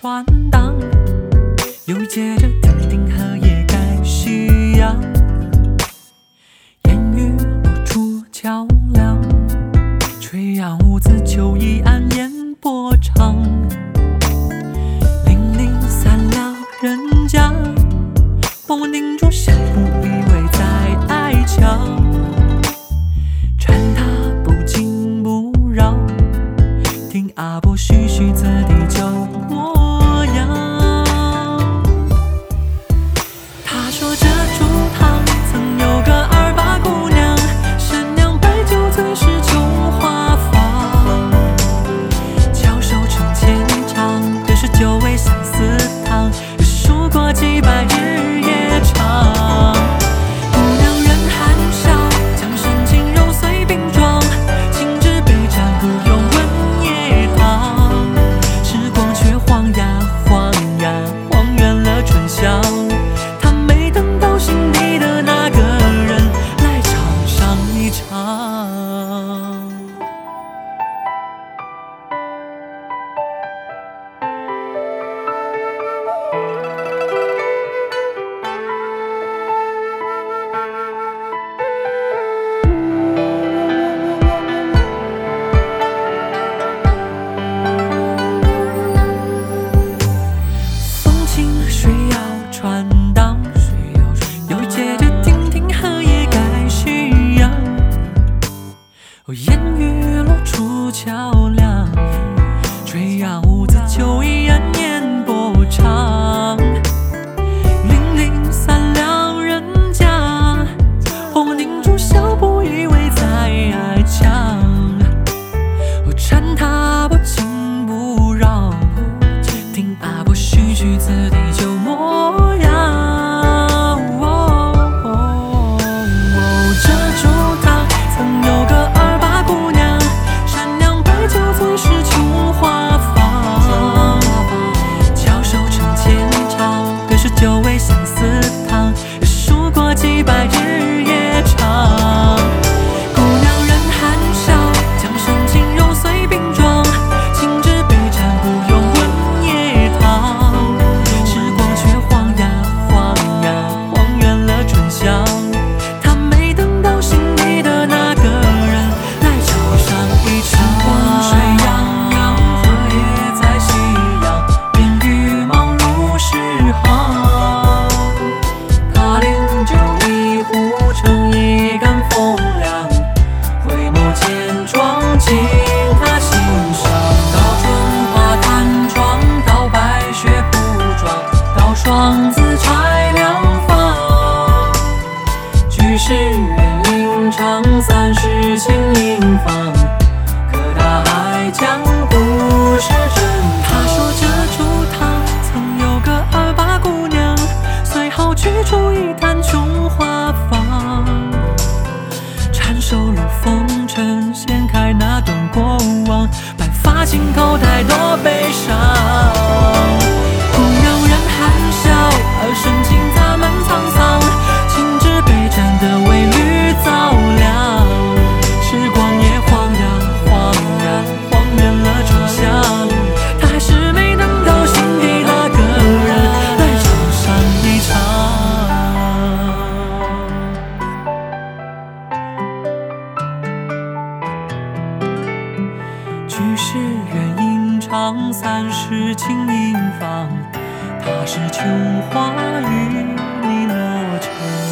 船荡又借着天定河也该夕阳烟雨露出桥半世清影芳，可大爱江湖是真。他说这竹堂曾有个二八姑娘，随后取出一坛琼花，放缠手入风尘，掀开那段过往，白发尽头太多悲伤。是远吟长三是轻吟方，他是琼花与你落成。